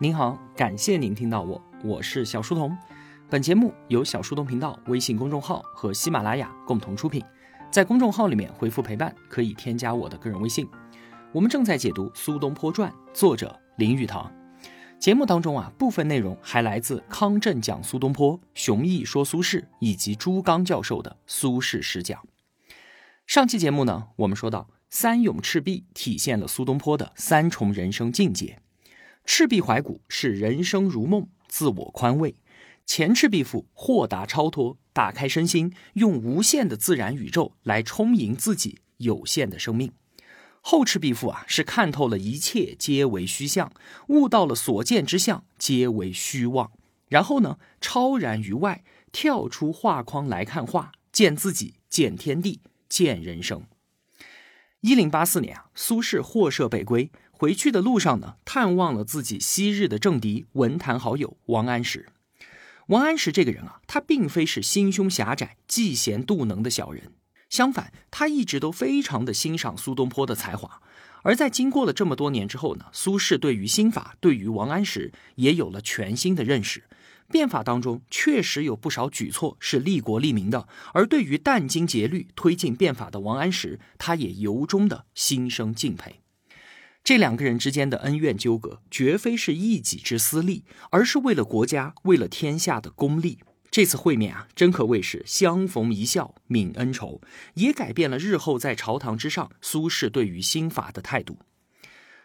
您好，感谢您听到我，我是小书童。本节目由小书童频道微信公众号和喜马拉雅共同出品。在公众号里面回复“陪伴”，可以添加我的个人微信。我们正在解读《苏东坡传》，作者林语堂。节目当中啊，部分内容还来自康震讲苏东坡、熊毅说苏轼以及朱刚教授的《苏轼十讲》。上期节目呢，我们说到三咏赤壁体现了苏东坡的三重人生境界。赤壁怀古是人生如梦，自我宽慰；前赤壁赋豁达超脱，打开身心，用无限的自然宇宙来充盈自己有限的生命。后赤壁赋啊，是看透了一切皆为虚象，悟到了所见之相皆为虚妄。然后呢，超然于外，跳出画框来看画，见自己，见天地，见人生。一零八四年啊，苏轼获赦北归。回去的路上呢，探望了自己昔日的政敌、文坛好友王安石。王安石这个人啊，他并非是心胸狭窄、嫉贤妒能的小人，相反，他一直都非常的欣赏苏东坡的才华。而在经过了这么多年之后呢，苏轼对于新法、对于王安石也有了全新的认识。变法当中确实有不少举措是利国利民的，而对于殚精竭虑推进变法的王安石，他也由衷的心生敬佩。这两个人之间的恩怨纠葛，绝非是一己之私利，而是为了国家、为了天下的公利。这次会面啊，真可谓是相逢一笑泯恩仇，也改变了日后在朝堂之上苏轼对于新法的态度。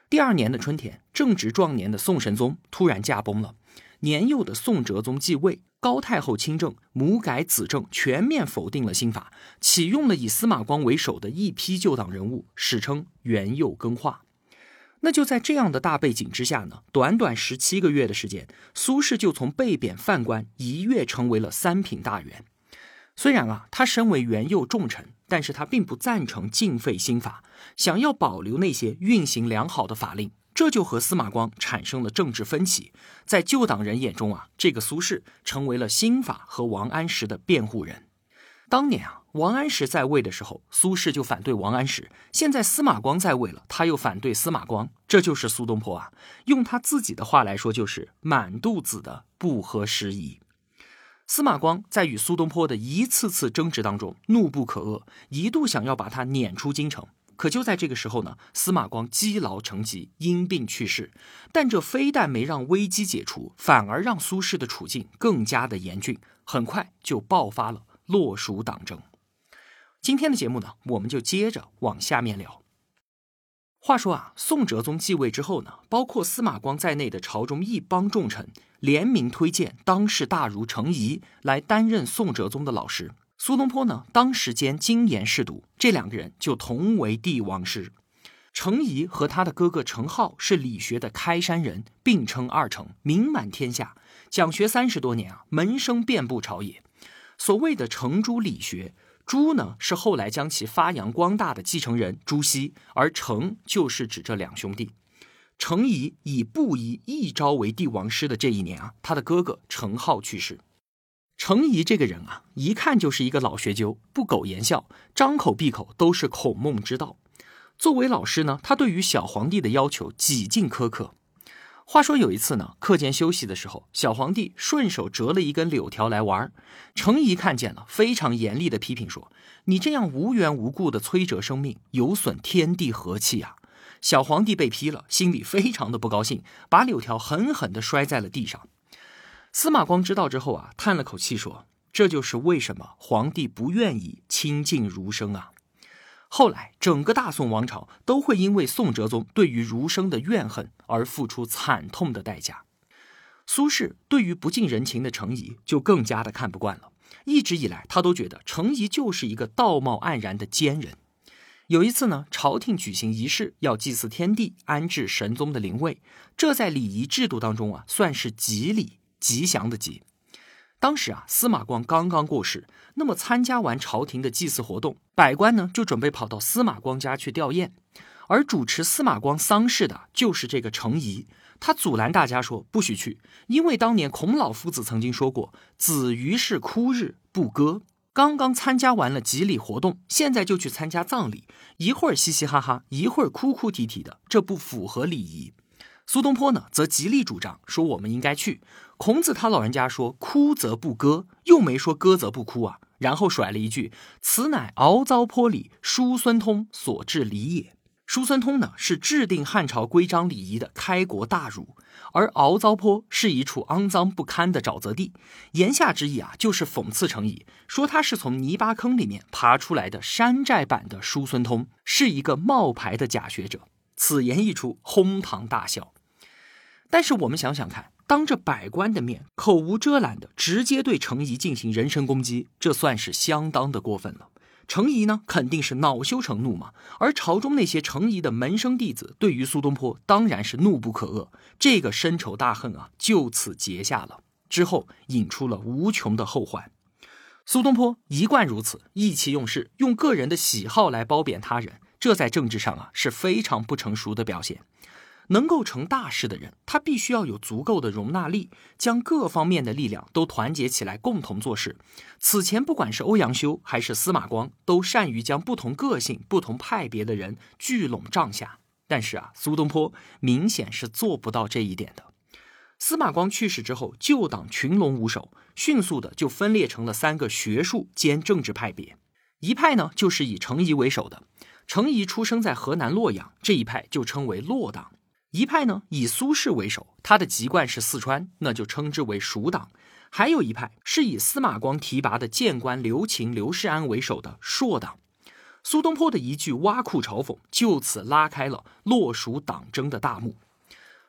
第二年的春天，正值壮年的宋神宗突然驾崩了，年幼的宋哲宗继位，高太后亲政，母改子政，全面否定了新法，启用了以司马光为首的一批旧党人物，史称元佑更化。那就在这样的大背景之下呢，短短十七个月的时间，苏轼就从被贬犯官一跃成为了三品大员。虽然啊，他身为元佑重臣，但是他并不赞成禁废新法，想要保留那些运行良好的法令，这就和司马光产生了政治分歧。在旧党人眼中啊，这个苏轼成为了新法和王安石的辩护人。当年啊，王安石在位的时候，苏轼就反对王安石；现在司马光在位了，他又反对司马光。这就是苏东坡啊，用他自己的话来说，就是满肚子的不合时宜。司马光在与苏东坡的一次次争执当中，怒不可遏，一度想要把他撵出京城。可就在这个时候呢，司马光积劳成疾，因病去世。但这非但没让危机解除，反而让苏轼的处境更加的严峻，很快就爆发了。落属党争。今天的节目呢，我们就接着往下面聊。话说啊，宋哲宗继位之后呢，包括司马光在内的朝中一帮重臣联名推荐当世大儒程颐来担任宋哲宗的老师。苏东坡呢，当时间精研士读，这两个人就同为帝王师。程颐和他的哥哥程颢是理学的开山人，并称二程，名满天下，讲学三十多年啊，门生遍布朝野。所谓的程朱理学，朱呢是后来将其发扬光大的继承人朱熹，而程就是指这两兄弟。程颐以布衣一朝为帝王师的这一年啊，他的哥哥程颢去世。程颐这个人啊，一看就是一个老学究，不苟言笑，张口闭口都是孔孟之道。作为老师呢，他对于小皇帝的要求几近苛刻。话说有一次呢，课间休息的时候，小皇帝顺手折了一根柳条来玩。程颐看见了，非常严厉的批评说：“你这样无缘无故的摧折生命，有损天地和气啊！”小皇帝被批了，心里非常的不高兴，把柳条狠狠的摔在了地上。司马光知道之后啊，叹了口气说：“这就是为什么皇帝不愿意亲近儒生啊。”后来，整个大宋王朝都会因为宋哲宗对于儒生的怨恨而付出惨痛的代价。苏轼对于不近人情的程颐就更加的看不惯了。一直以来，他都觉得程颐就是一个道貌岸然的奸人。有一次呢，朝廷举行仪式，要祭祀天地，安置神宗的灵位，这在礼仪制度当中啊，算是吉礼，吉祥的吉。当时啊，司马光刚刚过世，那么参加完朝廷的祭祀活动，百官呢就准备跑到司马光家去吊唁，而主持司马光丧事的就是这个程颐，他阻拦大家说不许去，因为当年孔老夫子曾经说过“子于是哭日不歌”，刚刚参加完了吉礼活动，现在就去参加葬礼，一会儿嘻嘻哈哈，一会儿哭哭啼啼的，这不符合礼仪。苏东坡呢，则极力主张说我们应该去。孔子他老人家说哭则不歌，又没说歌则不哭啊。然后甩了一句：“此乃敖糟坡里叔孙通所制礼也。”叔孙通呢，是制定汉朝规章礼仪的开国大儒，而敖糟坡是一处肮脏不堪的沼泽地。言下之意啊，就是讽刺程颐，说他是从泥巴坑里面爬出来的山寨版的叔孙通，是一个冒牌的假学者。此言一出，哄堂大笑。但是我们想想看，当着百官的面，口无遮拦的直接对程颐进行人身攻击，这算是相当的过分了。程颐呢，肯定是恼羞成怒嘛。而朝中那些程颐的门生弟子，对于苏东坡当然是怒不可遏。这个深仇大恨啊，就此结下了。之后引出了无穷的后患。苏东坡一贯如此，意气用事，用个人的喜好来褒贬他人，这在政治上啊是非常不成熟的表现。能够成大事的人，他必须要有足够的容纳力，将各方面的力量都团结起来，共同做事。此前，不管是欧阳修还是司马光，都善于将不同个性、不同派别的人聚拢帐下。但是啊，苏东坡明显是做不到这一点的。司马光去世之后，旧党群龙无首，迅速的就分裂成了三个学术兼政治派别。一派呢，就是以程颐为首的。程颐出生在河南洛阳，这一派就称为洛党。一派呢以苏轼为首，他的籍贯是四川，那就称之为蜀党；还有一派是以司马光提拔的谏官刘擎、刘世安为首的朔党。苏东坡的一句挖苦嘲讽，就此拉开了洛蜀党争的大幕。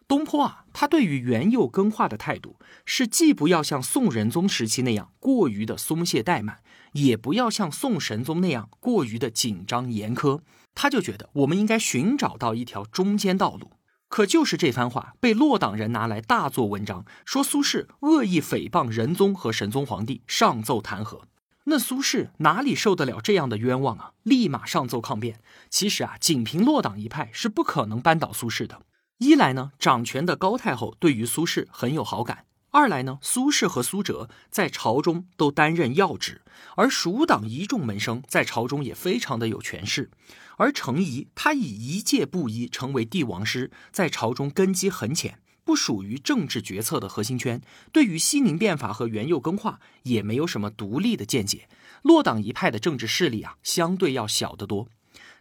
东坡啊，他对于元佑更化的态度是既不要像宋仁宗时期那样过于的松懈怠慢，也不要像宋神宗那样过于的紧张严苛。他就觉得我们应该寻找到一条中间道路。可就是这番话被落党人拿来大做文章，说苏轼恶意诽谤仁宗和神宗皇帝，上奏弹劾。那苏轼哪里受得了这样的冤枉啊？立马上奏抗辩。其实啊，仅凭落党一派是不可能扳倒苏轼的。一来呢，掌权的高太后对于苏轼很有好感。二来呢，苏轼和苏辙在朝中都担任要职，而蜀党一众门生在朝中也非常的有权势。而程颐他以一介布衣成为帝王师，在朝中根基很浅，不属于政治决策的核心圈，对于西宁变法和元佑更化也没有什么独立的见解。洛党一派的政治势力啊，相对要小得多。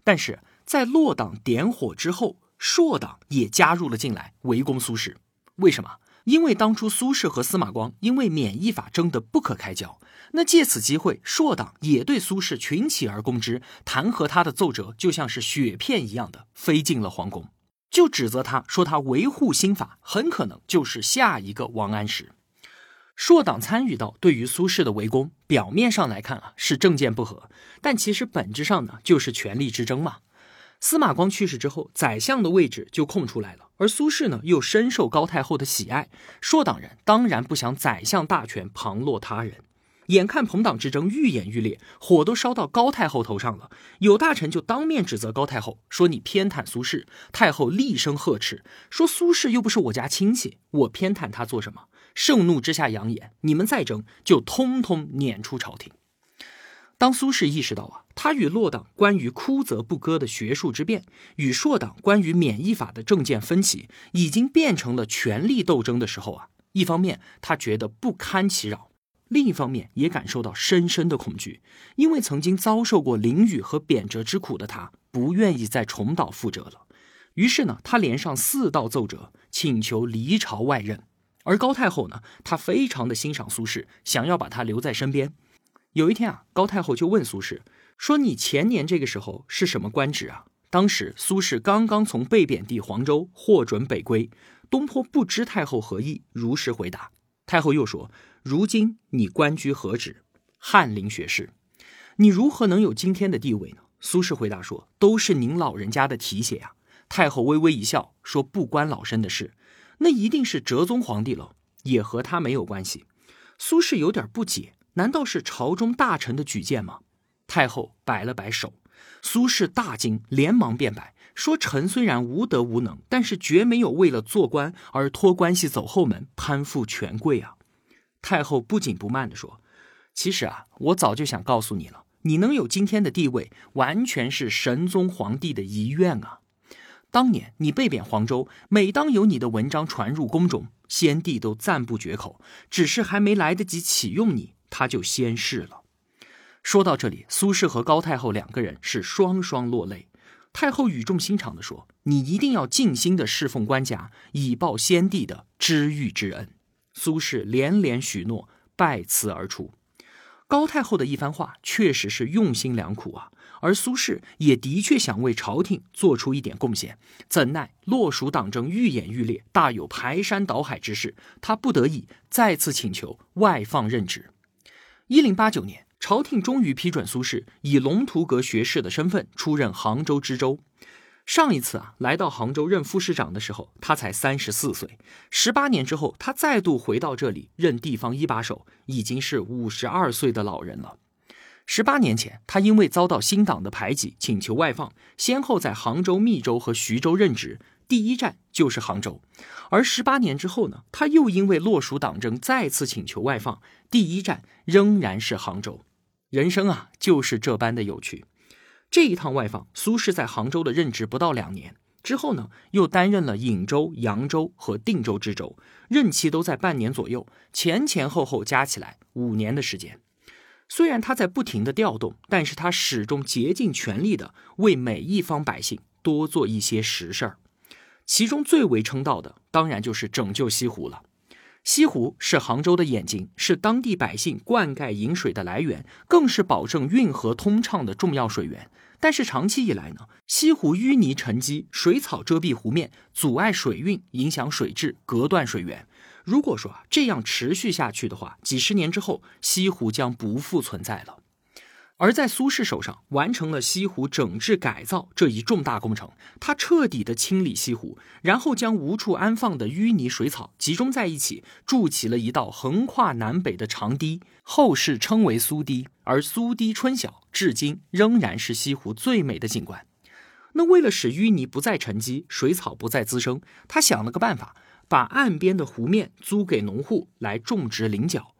但是在洛党点火之后，朔党也加入了进来，围攻苏轼。为什么？因为当初苏轼和司马光因为免疫法争得不可开交，那借此机会，朔党也对苏轼群起而攻之，弹劾他的奏折就像是雪片一样的飞进了皇宫，就指责他说他维护新法，很可能就是下一个王安石。朔党参与到对于苏轼的围攻，表面上来看啊是政见不合，但其实本质上呢就是权力之争嘛。司马光去世之后，宰相的位置就空出来了，而苏轼呢又深受高太后的喜爱，朔党人当然不想宰相大权旁落他人。眼看朋党之争愈演愈烈，火都烧到高太后头上了，有大臣就当面指责高太后说：“你偏袒苏轼。”太后厉声呵斥说：“苏轼又不是我家亲戚，我偏袒他做什么？”盛怒之下扬言：“你们再争，就通通撵出朝廷。”当苏轼意识到啊，他与洛党关于枯则不歌的学术之辩，与朔党关于免疫法的政见分歧，已经变成了权力斗争的时候啊，一方面他觉得不堪其扰，另一方面也感受到深深的恐惧，因为曾经遭受过凌辱和贬谪之苦的他，不愿意再重蹈覆辙了。于是呢，他连上四道奏折，请求离朝外任。而高太后呢，她非常的欣赏苏轼，想要把他留在身边。有一天啊，高太后就问苏轼说：“你前年这个时候是什么官职啊？”当时苏轼刚刚从被贬地黄州获准北归，东坡不知太后何意，如实回答。太后又说：“如今你官居何职？翰林学士。你如何能有今天的地位呢？”苏轼回答说：“都是您老人家的提携呀。”太后微微一笑说：“不关老身的事，那一定是哲宗皇帝了，也和他没有关系。”苏轼有点不解。难道是朝中大臣的举荐吗？太后摆了摆手，苏轼大惊，连忙辩白说：“臣虽然无德无能，但是绝没有为了做官而托关系走后门，攀附权贵啊。”太后不紧不慢地说：“其实啊，我早就想告诉你了，你能有今天的地位，完全是神宗皇帝的遗愿啊。当年你被贬黄州，每当有你的文章传入宫中，先帝都赞不绝口，只是还没来得及启用你，他就先逝了。说到这里，苏轼和高太后两个人是双双落泪。太后语重心长地说：“你一定要尽心的侍奉官家，以报先帝的知遇之恩。”苏轼连连许诺，拜辞而出。高太后的一番话确实是用心良苦啊。而苏轼也的确想为朝廷做出一点贡献，怎奈洛蜀党争愈演愈烈，大有排山倒海之势，他不得已再次请求外放任职。一零八九年，朝廷终于批准苏轼以龙图阁学士的身份出任杭州知州。上一次啊，来到杭州任副市长的时候，他才三十四岁。十八年之后，他再度回到这里任地方一把手，已经是五十二岁的老人了。十八年前，他因为遭到新党的排挤，请求外放，先后在杭州、密州和徐州任职，第一站就是杭州。而十八年之后呢，他又因为洛蜀党争再次请求外放，第一站仍然是杭州。人生啊，就是这般的有趣。这一趟外放，苏轼在杭州的任职不到两年之后呢，又担任了颍州、扬州和定州知州，任期都在半年左右，前前后后加起来五年的时间。虽然他在不停的调动，但是他始终竭尽全力的为每一方百姓多做一些实事儿。其中最为称道的，当然就是拯救西湖了。西湖是杭州的眼睛，是当地百姓灌溉饮水的来源，更是保证运河通畅的重要水源。但是长期以来呢，西湖淤泥沉积，水草遮蔽湖面，阻碍水运，影响水质，隔断水源。如果说这样持续下去的话，几十年之后，西湖将不复存在了。而在苏轼手上完成了西湖整治改造这一重大工程，他彻底的清理西湖，然后将无处安放的淤泥水草集中在一起，筑起了一道横跨南北的长堤，后世称为苏堤。而苏堤春晓，至今仍然是西湖最美的景观。那为了使淤泥不再沉积，水草不再滋生，他想了个办法。把岸边的湖面租给农户来种植菱角，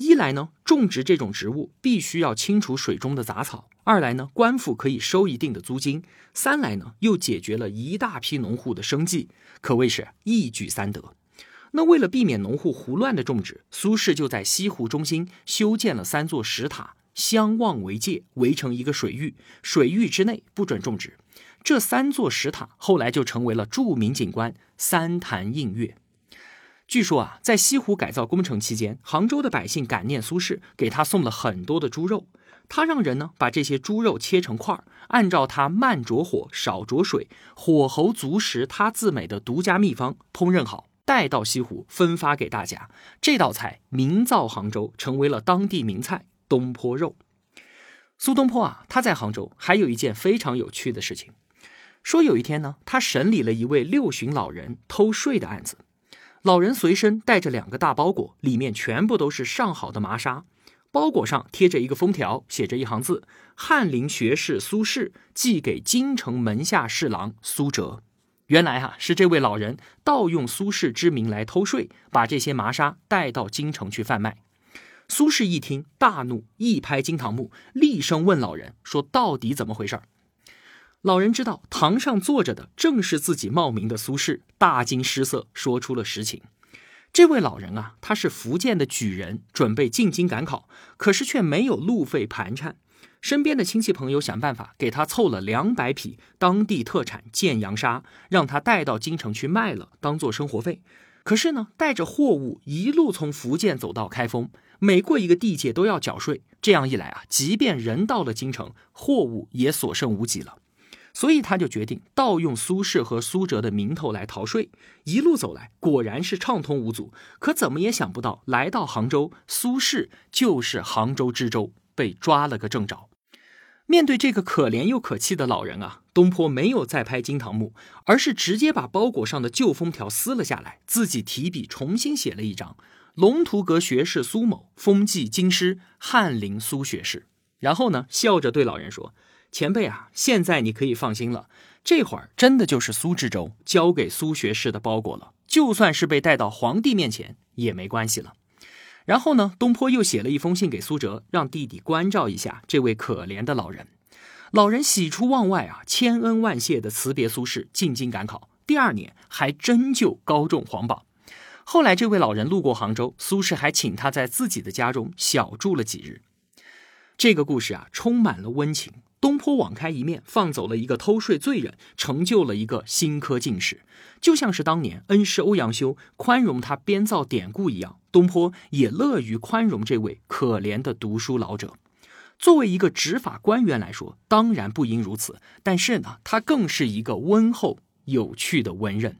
一来呢，种植这种植物必须要清除水中的杂草；二来呢，官府可以收一定的租金；三来呢，又解决了一大批农户的生计，可谓是一举三得。那为了避免农户胡乱的种植，苏轼就在西湖中心修建了三座石塔，相望为界，围成一个水域，水域之内不准种植。这三座石塔后来就成为了著名景观三潭印月。据说啊，在西湖改造工程期间，杭州的百姓感念苏轼，给他送了很多的猪肉。他让人呢把这些猪肉切成块儿，按照他慢着火、少着水、火候足时他自美的独家秘方烹饪好，带到西湖分发给大家。这道菜名噪杭州，成为了当地名菜——东坡肉。苏东坡啊，他在杭州还有一件非常有趣的事情。说有一天呢，他审理了一位六旬老人偷税的案子。老人随身带着两个大包裹，里面全部都是上好的麻纱。包裹上贴着一个封条，写着一行字：“翰林学士苏轼寄给京城门下侍郎苏辙。”原来哈是这位老人盗用苏轼之名来偷税，把这些麻纱带到京城去贩卖。苏轼一听大怒，一拍惊堂木，厉声问老人说：“到底怎么回事？”老人知道堂上坐着的正是自己冒名的苏轼，大惊失色，说出了实情。这位老人啊，他是福建的举人，准备进京赶考，可是却没有路费盘缠。身边的亲戚朋友想办法给他凑了两百匹当地特产建阳纱，让他带到京城去卖了，当做生活费。可是呢，带着货物一路从福建走到开封，每过一个地界都要缴税。这样一来啊，即便人到了京城，货物也所剩无几了。所以他就决定盗用苏轼和苏辙的名头来逃税，一路走来果然是畅通无阻。可怎么也想不到，来到杭州，苏轼就是杭州知州，被抓了个正着。面对这个可怜又可气的老人啊，东坡没有再拍惊堂木，而是直接把包裹上的旧封条撕了下来，自己提笔重新写了一张：“龙图阁学士苏某封记京师翰林苏学士。”然后呢，笑着对老人说。前辈啊，现在你可以放心了，这会儿真的就是苏知州交给苏学士的包裹了，就算是被带到皇帝面前也没关系了。然后呢，东坡又写了一封信给苏辙，让弟弟关照一下这位可怜的老人。老人喜出望外啊，千恩万谢的辞别苏轼进京赶考。第二年还真就高中皇榜。后来这位老人路过杭州，苏轼还请他在自己的家中小住了几日。这个故事啊，充满了温情。东坡网开一面，放走了一个偷税罪人，成就了一个新科进士，就像是当年恩师欧阳修宽容他编造典故一样，东坡也乐于宽容这位可怜的读书老者。作为一个执法官员来说，当然不应如此，但是呢，他更是一个温厚有趣的文人。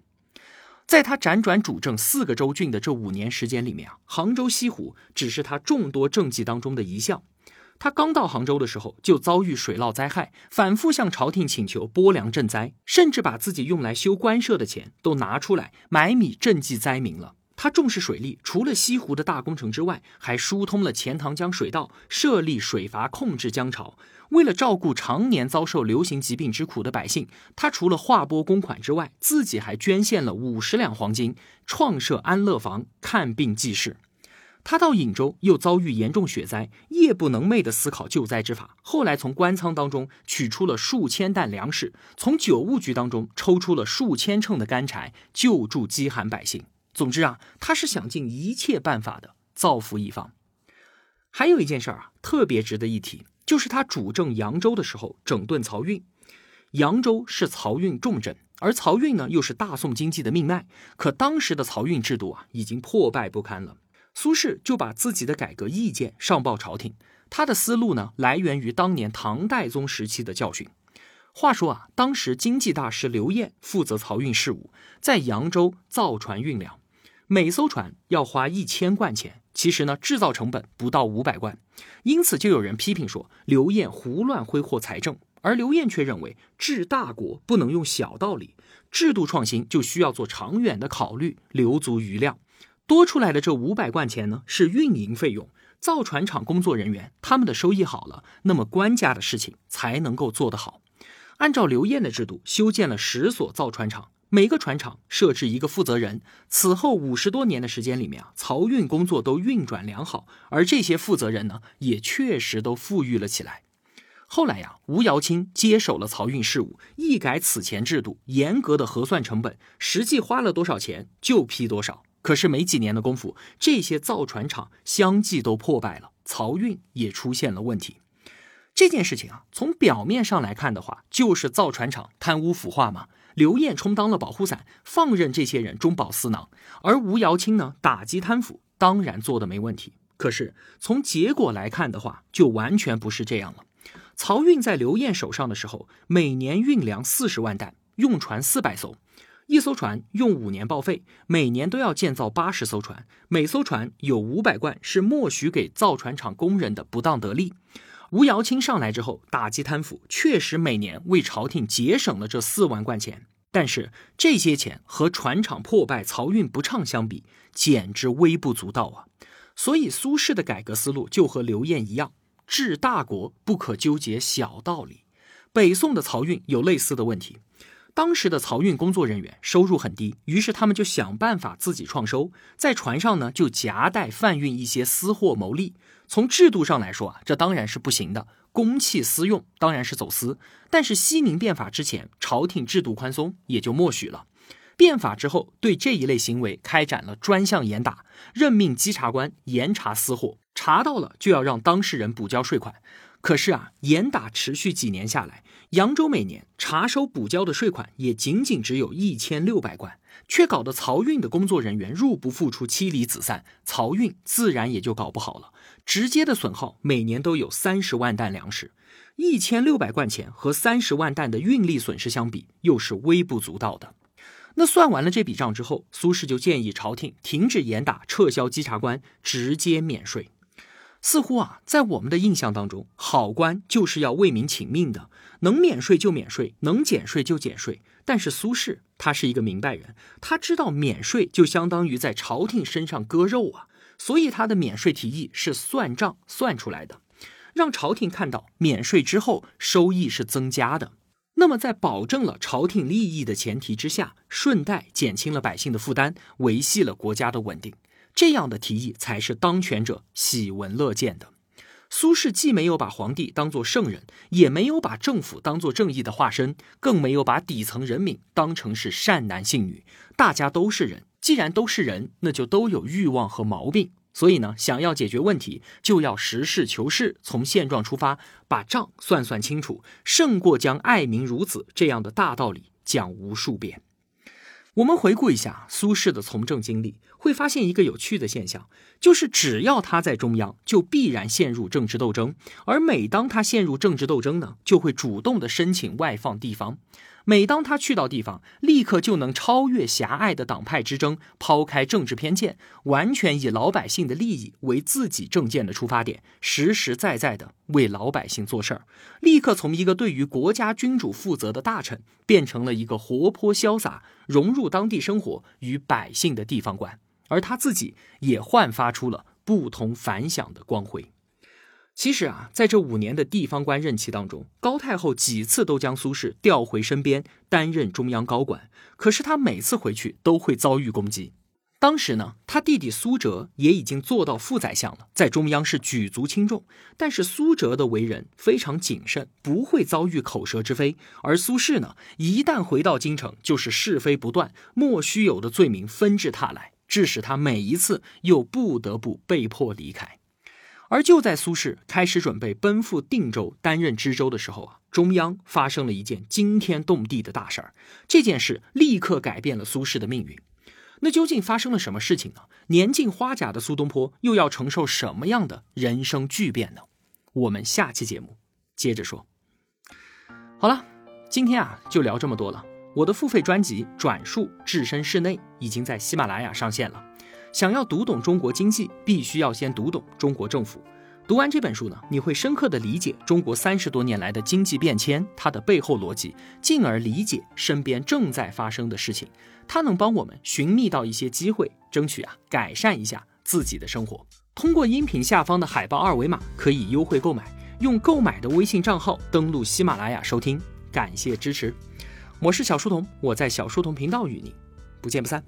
在他辗转主政四个州郡的这五年时间里面啊，杭州西湖只是他众多政绩当中的一项。他刚到杭州的时候，就遭遇水涝灾害，反复向朝廷请求拨粮赈灾，甚至把自己用来修官舍的钱都拿出来买米赈济灾民了。他重视水利，除了西湖的大工程之外，还疏通了钱塘江水道，设立水阀控制江潮。为了照顾常年遭受流行疾病之苦的百姓，他除了划拨公款之外，自己还捐献了五十两黄金，创设安乐房，看病济世。他到颍州又遭遇严重雪灾，夜不能寐地思考救灾之法。后来从官仓当中取出了数千担粮食，从酒务局当中抽出了数千秤的干柴，救助饥寒百姓。总之啊，他是想尽一切办法的造福一方。还有一件事儿啊，特别值得一提，就是他主政扬州的时候整顿漕运。扬州是漕运重镇，而漕运呢又是大宋经济的命脉。可当时的漕运制度啊，已经破败不堪了。苏轼就把自己的改革意见上报朝廷，他的思路呢来源于当年唐代宗时期的教训。话说啊，当时经济大师刘晏负责漕运事务，在扬州造船运粮，每艘船要花一千贯钱，其实呢制造成本不到五百贯，因此就有人批评说刘晏胡乱挥霍财政，而刘晏却认为治大国不能用小道理，制度创新就需要做长远的考虑，留足余量。多出来的这五百贯钱呢，是运营费用。造船厂工作人员他们的收益好了，那么官家的事情才能够做得好。按照刘晏的制度，修建了十所造船厂，每个船厂设置一个负责人。此后五十多年的时间里面啊，漕运工作都运转良好，而这些负责人呢，也确实都富裕了起来。后来呀，吴瑶卿接手了漕运事务，一改此前制度，严格的核算成本，实际花了多少钱就批多少。可是没几年的功夫，这些造船厂相继都破败了，漕运也出现了问题。这件事情啊，从表面上来看的话，就是造船厂贪污腐化嘛。刘晏充当了保护伞，放任这些人中饱私囊，而吴瑶卿呢，打击贪腐，当然做的没问题。可是从结果来看的话，就完全不是这样了。漕运在刘晏手上的时候，每年运粮四十万担，用船四百艘。一艘船用五年报废，每年都要建造八十艘船，每艘船有五百贯是默许给造船厂工人的不当得利。吴瑶卿上来之后打击贪腐，确实每年为朝廷节省了这四万贯钱，但是这些钱和船厂破败、漕运不畅相比，简直微不足道啊！所以苏轼的改革思路就和刘晏一样，治大国不可纠结小道理。北宋的漕运有类似的问题。当时的漕运工作人员收入很低，于是他们就想办法自己创收，在船上呢就夹带贩运一些私货牟利。从制度上来说啊，这当然是不行的，公器私用当然是走私。但是西宁变法之前，朝廷制度宽松，也就默许了。变法之后，对这一类行为开展了专项严打，任命稽查官严查私货，查到了就要让当事人补交税款。可是啊，严打持续几年下来。扬州每年查收补交的税款也仅仅只有一千六百贯，却搞得漕运的工作人员入不敷出、妻离子散，漕运自然也就搞不好了。直接的损耗每年都有三十万担粮食，一千六百贯钱和三十万担的运力损失相比，又是微不足道的。那算完了这笔账之后，苏轼就建议朝廷停止严打，撤销稽查官，直接免税。似乎啊，在我们的印象当中，好官就是要为民请命的，能免税就免税，能减税就减税。但是苏轼他是一个明白人，他知道免税就相当于在朝廷身上割肉啊，所以他的免税提议是算账算出来的，让朝廷看到免税之后收益是增加的。那么在保证了朝廷利益的前提之下，顺带减轻了百姓的负担，维系了国家的稳定。这样的提议才是当权者喜闻乐见的。苏轼既没有把皇帝当作圣人，也没有把政府当作正义的化身，更没有把底层人民当成是善男信女。大家都是人，既然都是人，那就都有欲望和毛病。所以呢，想要解决问题，就要实事求是，从现状出发，把账算算清楚，胜过将爱民如子这样的大道理讲无数遍。我们回顾一下苏轼的从政经历，会发现一个有趣的现象，就是只要他在中央，就必然陷入政治斗争；而每当他陷入政治斗争呢，就会主动的申请外放地方。每当他去到地方，立刻就能超越狭隘的党派之争，抛开政治偏见，完全以老百姓的利益为自己政见的出发点，实实在在的为老百姓做事儿。立刻从一个对于国家君主负责的大臣，变成了一个活泼潇洒、融入当地生活与百姓的地方官，而他自己也焕发出了不同凡响的光辉。其实啊，在这五年的地方官任期当中，高太后几次都将苏轼调回身边担任中央高管，可是他每次回去都会遭遇攻击。当时呢，他弟弟苏辙也已经做到副宰相了，在中央是举足轻重。但是苏辙的为人非常谨慎，不会遭遇口舌之非；而苏轼呢，一旦回到京城，就是是非不断，莫须有的罪名纷至沓来，致使他每一次又不得不被迫离开。而就在苏轼开始准备奔赴定州担任知州的时候啊，中央发生了一件惊天动地的大事儿。这件事立刻改变了苏轼的命运。那究竟发生了什么事情呢？年近花甲的苏东坡又要承受什么样的人生巨变呢？我们下期节目接着说。好了，今天啊就聊这么多了。我的付费专辑《转述置身事内》已经在喜马拉雅上线了。想要读懂中国经济，必须要先读懂中国政府。读完这本书呢，你会深刻的理解中国三十多年来的经济变迁，它的背后逻辑，进而理解身边正在发生的事情。它能帮我们寻觅到一些机会，争取啊改善一下自己的生活。通过音频下方的海报二维码可以优惠购买，用购买的微信账号登录喜马拉雅收听。感谢支持，我是小书童，我在小书童频道与您不见不散。